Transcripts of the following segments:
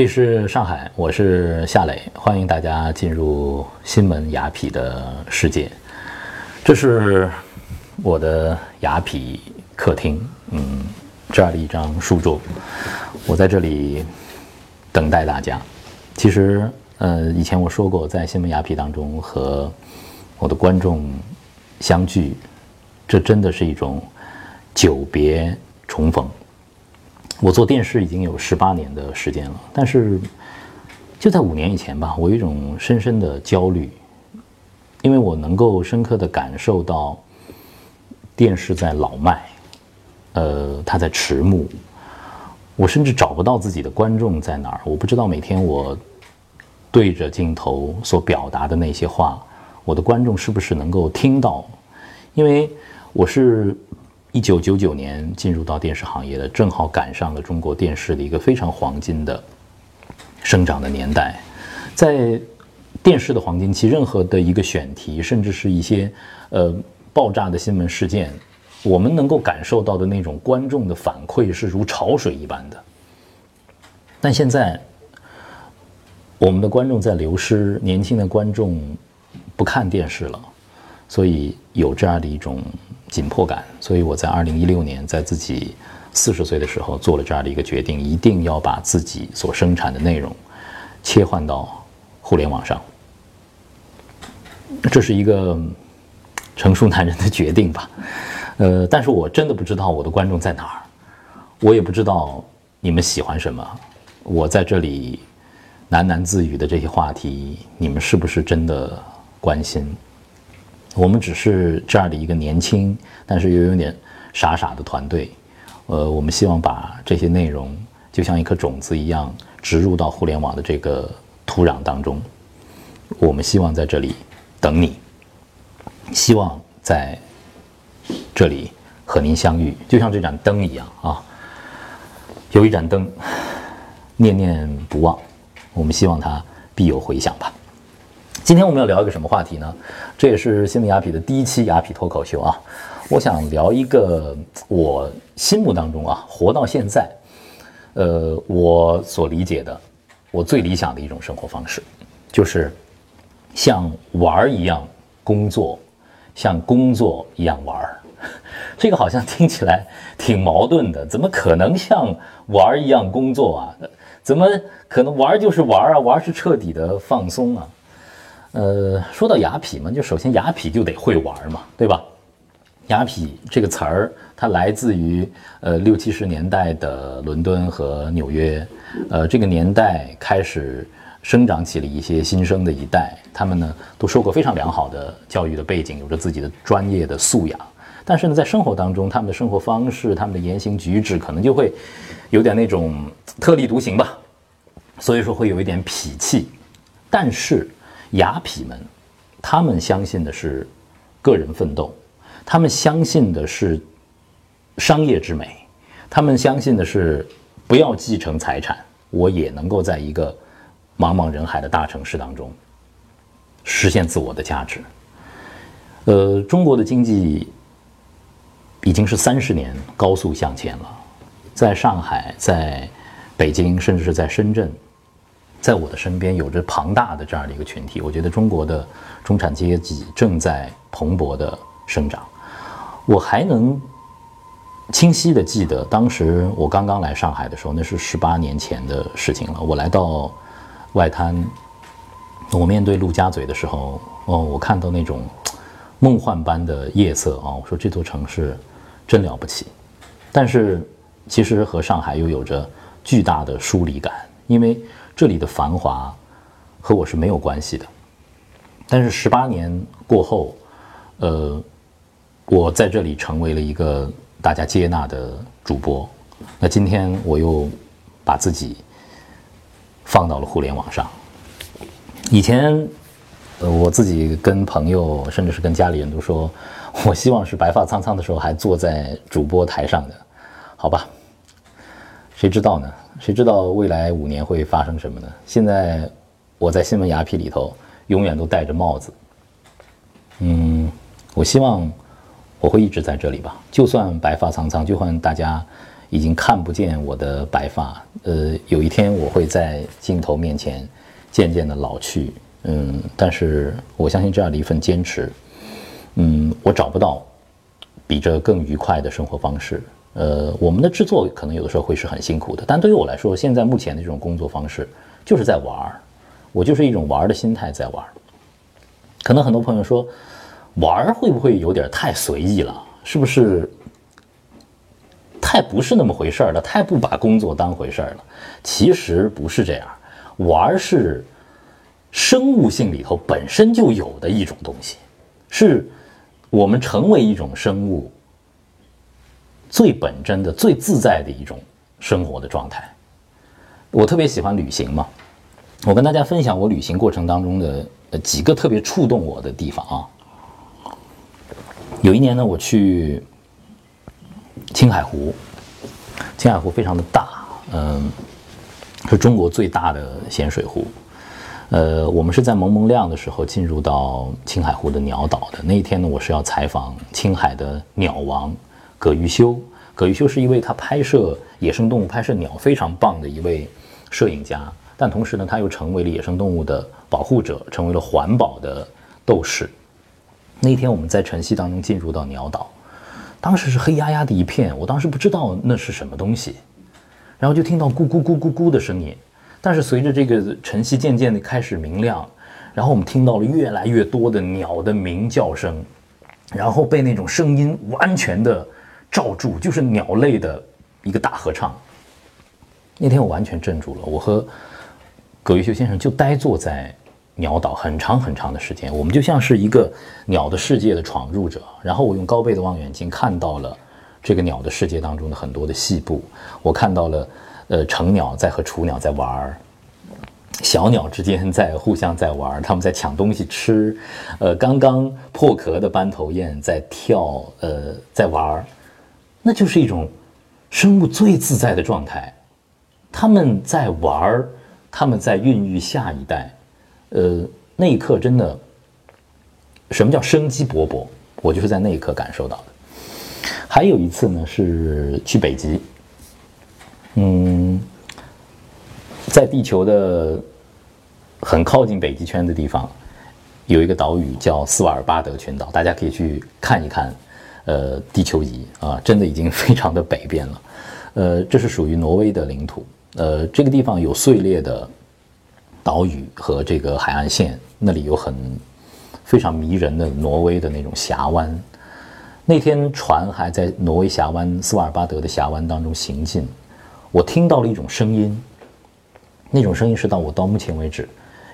这里是上海，我是夏磊，欢迎大家进入新闻雅痞的世界。这是我的雅痞客厅，嗯，这样的一张书桌，我在这里等待大家。其实，呃，以前我说过，在新闻雅痞当中和我的观众相聚，这真的是一种久别重逢。我做电视已经有十八年的时间了，但是就在五年以前吧，我有一种深深的焦虑，因为我能够深刻的感受到电视在老迈，呃，它在迟暮，我甚至找不到自己的观众在哪儿，我不知道每天我对着镜头所表达的那些话，我的观众是不是能够听到，因为我是。一九九九年进入到电视行业的，正好赶上了中国电视的一个非常黄金的生长的年代。在电视的黄金期，任何的一个选题，甚至是一些呃爆炸的新闻事件，我们能够感受到的那种观众的反馈是如潮水一般的。但现在，我们的观众在流失，年轻的观众不看电视了，所以有这样的一种。紧迫感，所以我在二零一六年，在自己四十岁的时候做了这样的一个决定，一定要把自己所生产的内容切换到互联网上。这是一个成熟男人的决定吧？呃，但是我真的不知道我的观众在哪儿，我也不知道你们喜欢什么。我在这里喃喃自语的这些话题，你们是不是真的关心？我们只是这样的一个年轻，但是又有点傻傻的团队。呃，我们希望把这些内容，就像一颗种子一样，植入到互联网的这个土壤当中。我们希望在这里等你，希望在这里和您相遇，就像这盏灯一样啊。有一盏灯，念念不忘，我们希望它必有回响。今天我们要聊一个什么话题呢？这也是新闻雅痞的第一期雅痞脱口秀啊！我想聊一个我心目当中啊，活到现在，呃，我所理解的，我最理想的一种生活方式，就是像玩儿一样工作，像工作一样玩儿。这个好像听起来挺矛盾的，怎么可能像玩儿一样工作啊？怎么可能玩儿就是玩儿啊？玩儿是彻底的放松啊？呃，说到雅痞嘛，就首先雅痞就得会玩嘛，对吧？雅痞这个词儿，它来自于呃六七十年代的伦敦和纽约，呃，这个年代开始生长起了一些新生的一代，他们呢都受过非常良好的教育的背景，有着自己的专业的素养，但是呢，在生活当中，他们的生活方式、他们的言行举止，可能就会有点那种特立独行吧，所以说会有一点痞气，但是。雅痞们，他们相信的是个人奋斗，他们相信的是商业之美，他们相信的是不要继承财产，我也能够在一个茫茫人海的大城市当中实现自我的价值。呃，中国的经济已经是三十年高速向前了，在上海，在北京，甚至是在深圳。在我的身边有着庞大的这样的一个群体，我觉得中国的中产阶级正在蓬勃的生长。我还能清晰的记得，当时我刚刚来上海的时候，那是十八年前的事情了。我来到外滩，我面对陆家嘴的时候，哦，我看到那种梦幻般的夜色啊，我说这座城市真了不起。但是其实和上海又有着巨大的疏离感，因为。这里的繁华和我是没有关系的，但是十八年过后，呃，我在这里成为了一个大家接纳的主播。那今天我又把自己放到了互联网上。以前，呃，我自己跟朋友，甚至是跟家里人都说，我希望是白发苍苍的时候还坐在主播台上的，好吧？谁知道呢？谁知道未来五年会发生什么呢？现在我在新闻雅痞里头永远都戴着帽子。嗯，我希望我会一直在这里吧，就算白发苍苍，就算大家已经看不见我的白发。呃，有一天我会在镜头面前渐渐的老去。嗯，但是我相信这样的一份坚持，嗯，我找不到比这更愉快的生活方式。呃，我们的制作可能有的时候会是很辛苦的，但对于我来说，现在目前的这种工作方式就是在玩儿，我就是一种玩儿的心态在玩儿。可能很多朋友说，玩儿会不会有点太随意了？是不是太不是那么回事儿了？太不把工作当回事儿了？其实不是这样，玩儿是生物性里头本身就有的一种东西，是我们成为一种生物。最本真的、最自在的一种生活的状态。我特别喜欢旅行嘛，我跟大家分享我旅行过程当中的几个特别触动我的地方啊。有一年呢，我去青海湖，青海湖非常的大，嗯，是中国最大的咸水湖。呃，我们是在蒙蒙亮的时候进入到青海湖的鸟岛的。那一天呢，我是要采访青海的鸟王。葛玉修，葛玉修是一位他拍摄野生动物、拍摄鸟非常棒的一位摄影家，但同时呢，他又成为了野生动物的保护者，成为了环保的斗士。那天我们在晨曦当中进入到鸟岛，当时是黑压压的一片，我当时不知道那是什么东西，然后就听到咕咕咕咕咕的声音，但是随着这个晨曦渐渐的开始明亮，然后我们听到了越来越多的鸟的鸣叫声，然后被那种声音完全的。罩住就是鸟类的一个大合唱。那天我完全镇住了，我和葛玉修先生就呆坐在鸟岛很长很长的时间，我们就像是一个鸟的世界的闯入者。然后我用高倍的望远镜看到了这个鸟的世界当中的很多的细部，我看到了呃成鸟在和雏鸟在玩儿，小鸟之间在互相在玩儿，他们在抢东西吃，呃刚刚破壳的斑头雁在跳，呃在玩儿。那就是一种生物最自在的状态，他们在玩儿，他们在孕育下一代，呃，那一刻真的，什么叫生机勃勃？我就是在那一刻感受到的。还有一次呢，是去北极，嗯，在地球的很靠近北极圈的地方，有一个岛屿叫斯瓦尔巴德群岛，大家可以去看一看。呃，地球仪啊，真的已经非常的北边了。呃，这是属于挪威的领土。呃，这个地方有碎裂的岛屿和这个海岸线，那里有很非常迷人的挪威的那种峡湾。那天船还在挪威峡湾斯瓦尔巴德的峡湾当中行进，我听到了一种声音，那种声音是到我到目前为止。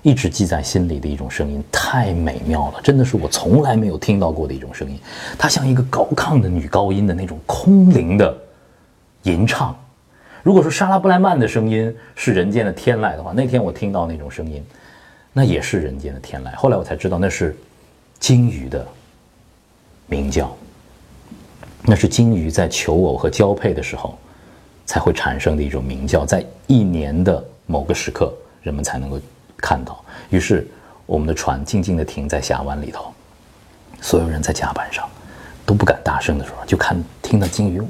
一直记在心里的一种声音，太美妙了，真的是我从来没有听到过的一种声音。它像一个高亢的女高音的那种空灵的吟唱。如果说莎拉布莱曼的声音是人间的天籁的话，那天我听到那种声音，那也是人间的天籁。后来我才知道，那是鲸鱼的鸣叫，那是鲸鱼在求偶和交配的时候才会产生的一种鸣叫，在一年的某个时刻，人们才能够。看到，于是我们的船静静地停在峡湾里头，所有人在甲板上都不敢大声的说，就看听到鲸鱼哇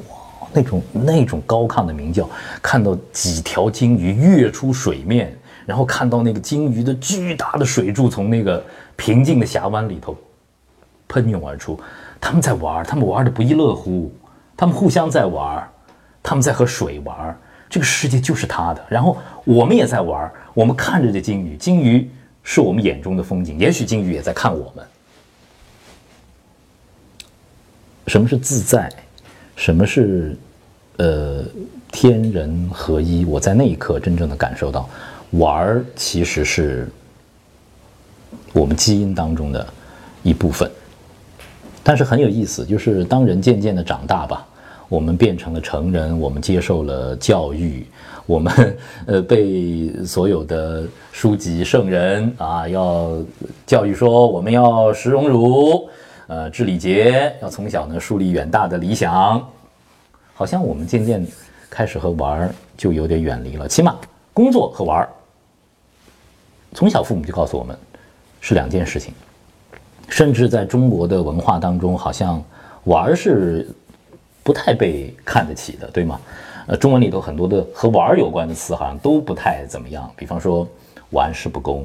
那种那种高亢的鸣叫，看到几条鲸鱼跃出水面，然后看到那个鲸鱼的巨大的水柱从那个平静的峡湾里头喷涌而出，他们在玩，他们玩的不亦乐乎，他们互相在玩，他们在和水玩。这个世界就是他的，然后我们也在玩，我们看着这鲸鱼，鲸鱼是我们眼中的风景，也许鲸鱼也在看我们。什么是自在？什么是呃天人合一？我在那一刻真正的感受到，玩儿其实是我们基因当中的一部分。但是很有意思，就是当人渐渐的长大吧。我们变成了成人，我们接受了教育，我们 呃被所有的书籍圣人啊要教育说我们要识荣辱，呃知礼节，要从小呢树立远大的理想，好像我们渐渐开始和玩儿就有点远离了，起码工作和玩儿，从小父母就告诉我们是两件事情，甚至在中国的文化当中，好像玩儿是。不太被看得起的，对吗？呃，中文里头很多的和玩儿有关的词好像都不太怎么样，比方说玩世不恭，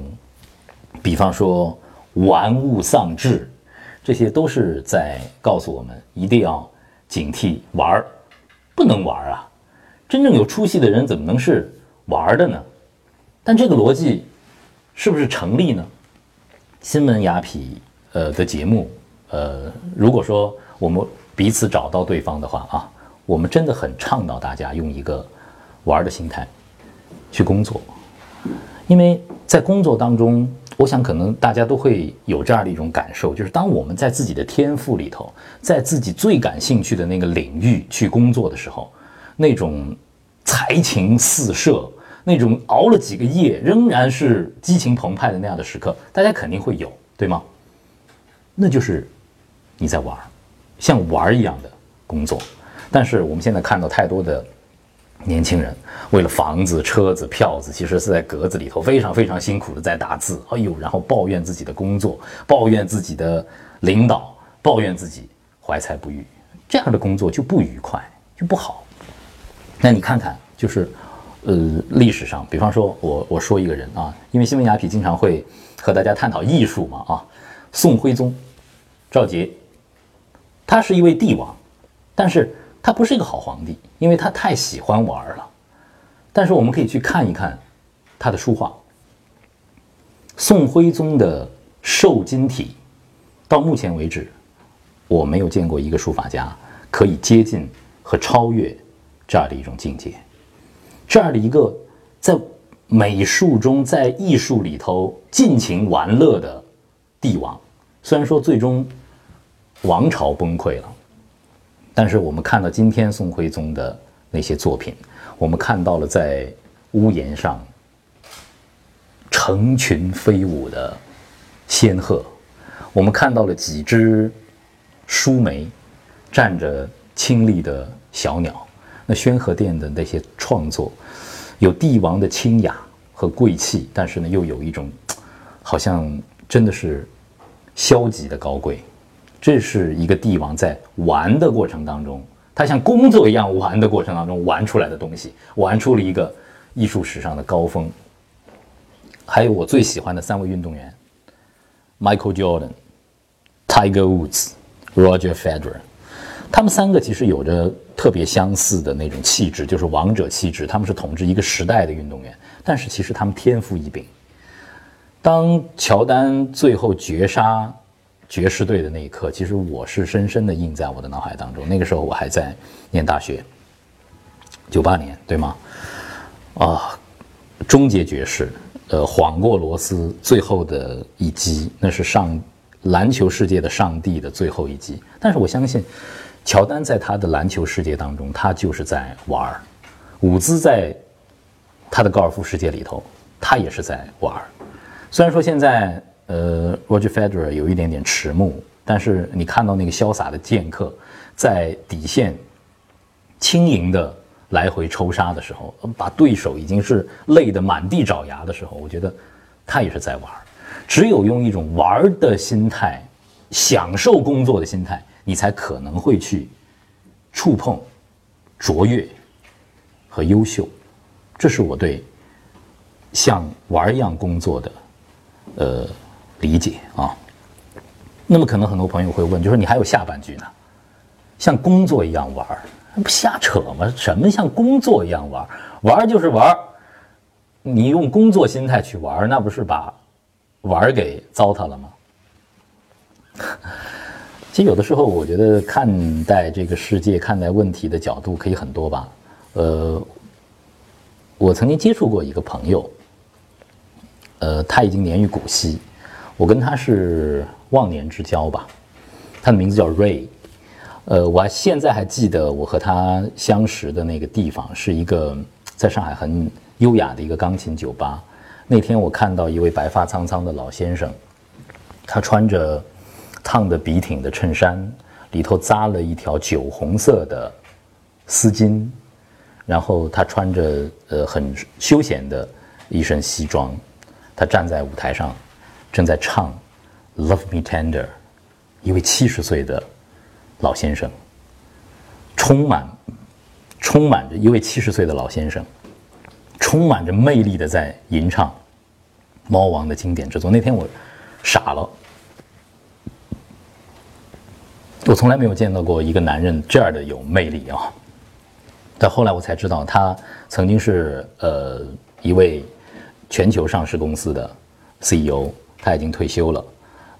比方说玩物丧志，这些都是在告诉我们一定要警惕玩儿，不能玩儿啊！真正有出息的人怎么能是玩儿的呢？但这个逻辑是不是成立呢？新闻雅痞呃的节目，呃，如果说我们彼此找到对方的话啊。我们真的很倡导大家用一个玩的心态去工作，因为在工作当中，我想可能大家都会有这样的一种感受，就是当我们在自己的天赋里头，在自己最感兴趣的那个领域去工作的时候，那种才情四射，那种熬了几个夜仍然是激情澎湃的那样的时刻，大家肯定会有，对吗？那就是你在玩，像玩儿一样的工作。但是我们现在看到太多的年轻人，为了房子、车子、票子，其实是在格子里头非常非常辛苦的在打字。哎呦，然后抱怨自己的工作，抱怨自己的领导，抱怨自己怀才不遇，这样的工作就不愉快，就不好。那你看看，就是呃，历史上，比方说我我说一个人啊，因为新闻雅痞经常会和大家探讨艺术嘛啊，宋徽宗赵佶，他是一位帝王，但是。他不是一个好皇帝，因为他太喜欢玩了。但是我们可以去看一看他的书画。宋徽宗的瘦金体，到目前为止，我没有见过一个书法家可以接近和超越这样的一种境界。这样的一个在美术中、在艺术里头尽情玩乐的帝王，虽然说最终王朝崩溃了。但是我们看到今天宋徽宗的那些作品，我们看到了在屋檐上成群飞舞的仙鹤，我们看到了几只舒眉站着清丽的小鸟。那宣和殿的那些创作，有帝王的清雅和贵气，但是呢，又有一种好像真的是消极的高贵。这是一个帝王在玩的过程当中，他像工作一样玩的过程当中玩出来的东西，玩出了一个艺术史上的高峰。还有我最喜欢的三位运动员：Michael Jordan、Tiger Woods、Roger Federer。他们三个其实有着特别相似的那种气质，就是王者气质。他们是统治一个时代的运动员，但是其实他们天赋异禀。当乔丹最后绝杀。爵士队的那一刻，其实我是深深的印在我的脑海当中。那个时候我还在念大学，九八年对吗？啊，终结爵士，呃，晃过罗斯最后的一击，那是上篮球世界的上帝的最后一击。但是我相信，乔丹在他的篮球世界当中，他就是在玩儿；伍兹在他的高尔夫世界里头，他也是在玩儿。虽然说现在。呃，Roger Federer 有一点点迟暮，但是你看到那个潇洒的剑客，在底线轻盈的来回抽杀的时候，把对手已经是累得满地找牙的时候，我觉得他也是在玩。只有用一种玩的心态，享受工作的心态，你才可能会去触碰卓越和优秀。这是我对像玩一样工作的，呃。理解啊，那么可能很多朋友会问，就说你还有下半句呢，像工作一样玩儿，不瞎扯吗？什么像工作一样玩？玩就是玩，你用工作心态去玩，那不是把玩给糟蹋了吗？其实有的时候，我觉得看待这个世界、看待问题的角度可以很多吧。呃，我曾经接触过一个朋友，呃，他已经年逾古稀。我跟他是忘年之交吧，他的名字叫 Ray，呃，我现在还记得我和他相识的那个地方是一个在上海很优雅的一个钢琴酒吧。那天我看到一位白发苍苍的老先生，他穿着烫的笔挺的衬衫，里头扎了一条酒红色的丝巾，然后他穿着呃很休闲的一身西装，他站在舞台上。正在唱《Love Me Tender》，一位七十岁的老先生，充满充满着一位七十岁的老先生，充满着魅力的在吟唱《猫王》的经典之作。那天我傻了，我从来没有见到过一个男人这样的有魅力啊！但后来我才知道，他曾经是呃一位全球上市公司的 CEO，他已经退休了。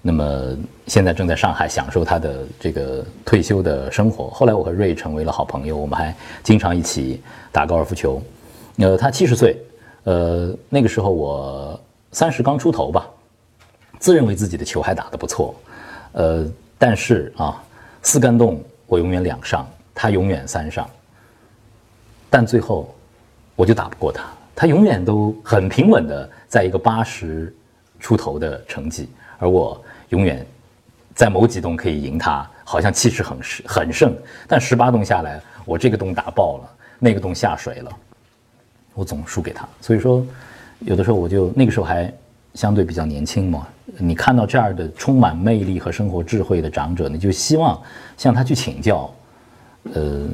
那么现在正在上海享受他的这个退休的生活。后来我和瑞成为了好朋友，我们还经常一起打高尔夫球。呃，他七十岁，呃，那个时候我三十刚出头吧，自认为自己的球还打得不错，呃，但是啊，四杆洞我永远两上，他永远三上，但最后我就打不过他，他永远都很平稳的在一个八十出头的成绩，而我。永远在某几洞可以赢他，好像气势很很盛，但十八洞下来，我这个洞打爆了，那个洞下水了，我总输给他。所以说，有的时候我就那个时候还相对比较年轻嘛，你看到这样的充满魅力和生活智慧的长者，你就希望向他去请教。呃，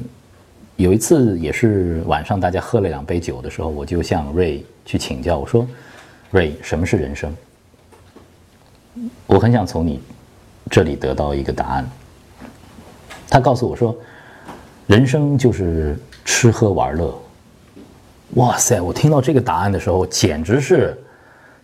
有一次也是晚上大家喝了两杯酒的时候，我就向瑞去请教，我说：“瑞，什么是人生？”我很想从你这里得到一个答案。他告诉我说：“人生就是吃喝玩乐。”哇塞！我听到这个答案的时候，简直是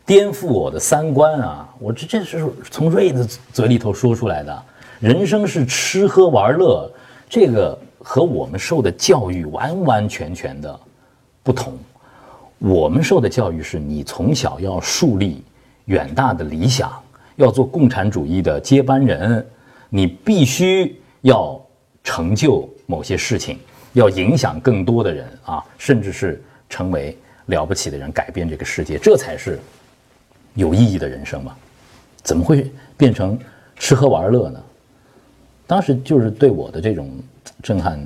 颠覆我的三观啊！我这这是从瑞的嘴里头说出来的。人生是吃喝玩乐，这个和我们受的教育完完全全的不同。我们受的教育是你从小要树立远大的理想。要做共产主义的接班人，你必须要成就某些事情，要影响更多的人啊，甚至是成为了不起的人，改变这个世界，这才是有意义的人生嘛？怎么会变成吃喝玩乐呢？当时就是对我的这种震撼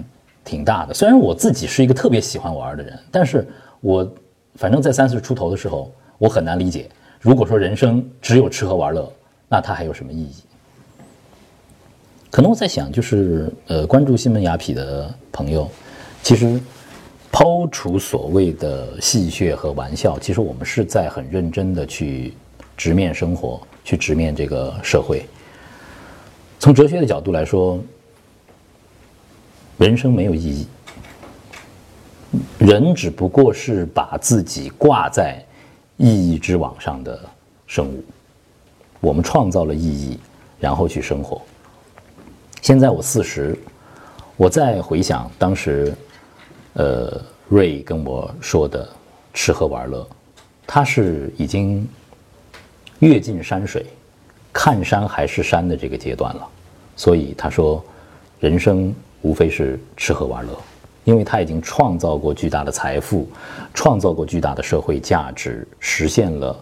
挺大的。虽然我自己是一个特别喜欢玩的人，但是我反正在三十出头的时候，我很难理解，如果说人生只有吃喝玩乐。那它还有什么意义？可能我在想，就是呃，关注新闻雅痞的朋友，其实抛除所谓的戏谑和玩笑，其实我们是在很认真的去直面生活，去直面这个社会。从哲学的角度来说，人生没有意义，人只不过是把自己挂在意义之网上的生物。我们创造了意义，然后去生活。现在我四十，我再回想当时，呃，瑞跟我说的吃喝玩乐，他是已经阅尽山水，看山还是山的这个阶段了。所以他说，人生无非是吃喝玩乐，因为他已经创造过巨大的财富，创造过巨大的社会价值，实现了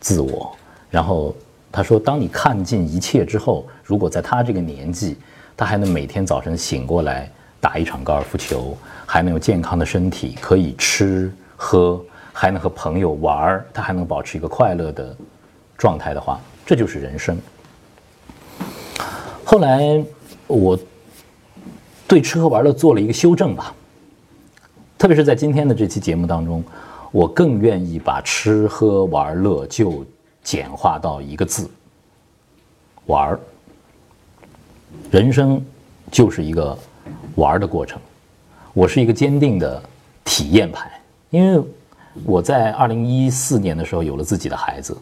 自我，然后。他说：“当你看尽一切之后，如果在他这个年纪，他还能每天早晨醒过来打一场高尔夫球，还能有健康的身体，可以吃喝，还能和朋友玩，他还能保持一个快乐的状态的话，这就是人生。”后来我对吃喝玩乐做了一个修正吧，特别是在今天的这期节目当中，我更愿意把吃喝玩乐就。简化到一个字：玩儿。人生就是一个玩儿的过程。我是一个坚定的体验派，因为我在二零一四年的时候有了自己的孩子。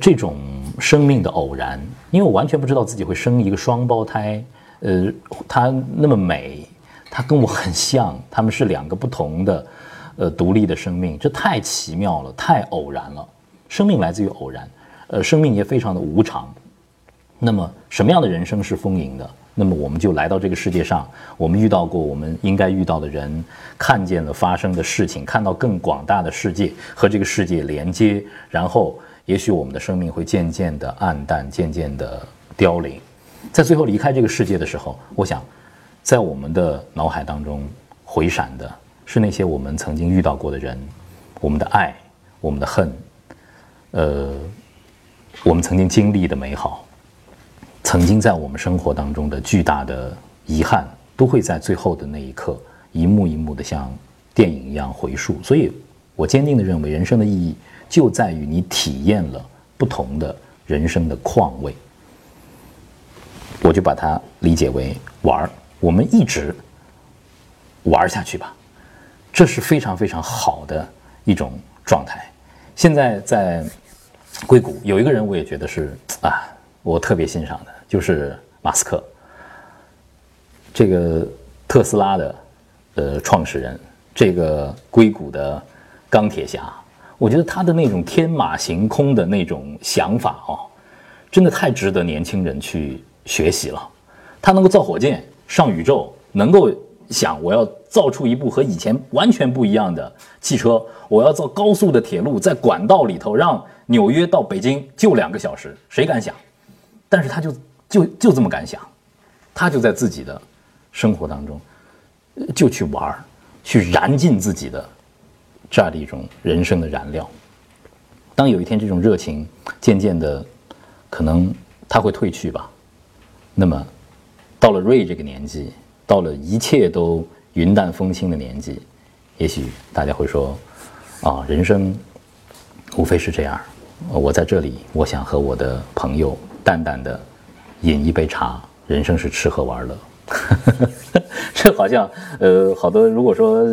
这种生命的偶然，因为我完全不知道自己会生一个双胞胎。呃，他那么美，他跟我很像，他们是两个不同的，呃，独立的生命，这太奇妙了，太偶然了。生命来自于偶然，呃，生命也非常的无常。那么，什么样的人生是丰盈的？那么，我们就来到这个世界上，我们遇到过我们应该遇到的人，看见了发生的事情，看到更广大的世界和这个世界连接，然后，也许我们的生命会渐渐的暗淡，渐渐的凋零，在最后离开这个世界的时候，我想，在我们的脑海当中回闪的是那些我们曾经遇到过的人，我们的爱，我们的恨。呃，我们曾经经历的美好，曾经在我们生活当中的巨大的遗憾，都会在最后的那一刻一幕一幕的像电影一样回溯。所以，我坚定的认为，人生的意义就在于你体验了不同的人生的况味。我就把它理解为玩儿，我们一直玩下去吧，这是非常非常好的一种状态。现在在硅谷有一个人，我也觉得是啊，我特别欣赏的，就是马斯克，这个特斯拉的呃创始人，这个硅谷的钢铁侠，我觉得他的那种天马行空的那种想法哦，真的太值得年轻人去。学习了，他能够造火箭上宇宙，能够想我要造出一部和以前完全不一样的汽车，我要造高速的铁路，在管道里头让纽约到北京就两个小时，谁敢想？但是他就就就这么敢想，他就在自己的生活当中就去玩儿去燃尽自己的这样的一种人生的燃料。当有一天这种热情渐渐的，可能他会褪去吧。那么，到了瑞这个年纪，到了一切都云淡风轻的年纪，也许大家会说：“啊，人生无非是这样。我在这里，我想和我的朋友淡淡的饮一杯茶。人生是吃喝玩乐。”这好像呃，好多如果说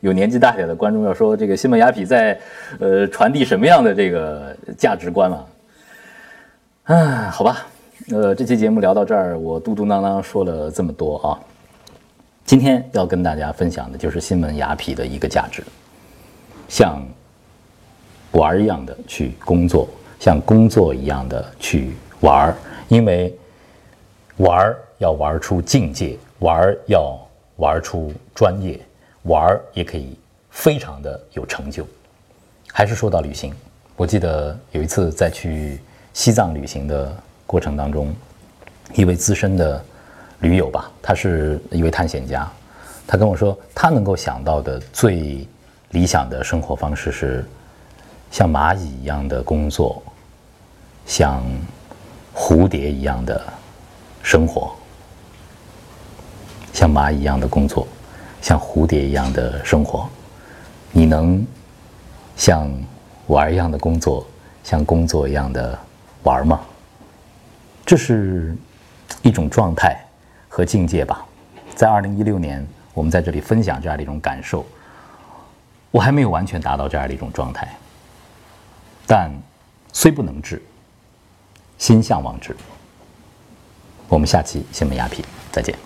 有年纪大点的观众要说这个西门雅痞在呃传递什么样的这个价值观了？啊，好吧。呃，这期节目聊到这儿，我嘟嘟囔囔说了这么多啊。今天要跟大家分享的就是新闻雅痞的一个价值，像玩一样的去工作，像工作一样的去玩，因为玩要玩出境界，玩要玩出专业，玩也可以非常的有成就。还是说到旅行，我记得有一次在去西藏旅行的。过程当中，一位资深的驴友吧，他是一位探险家，他跟我说，他能够想到的最理想的生活方式是像蚂蚁一样的工作，像蝴蝶一样的生活，像蚂蚁一样的工作，像蝴蝶一样的生活，你能像玩一样的工作，像工作一样的玩吗？这是一种状态和境界吧，在二零一六年，我们在这里分享这样的一种感受。我还没有完全达到这样的一种状态，但虽不能治，心向往之。我们下期新闻雅痞再见。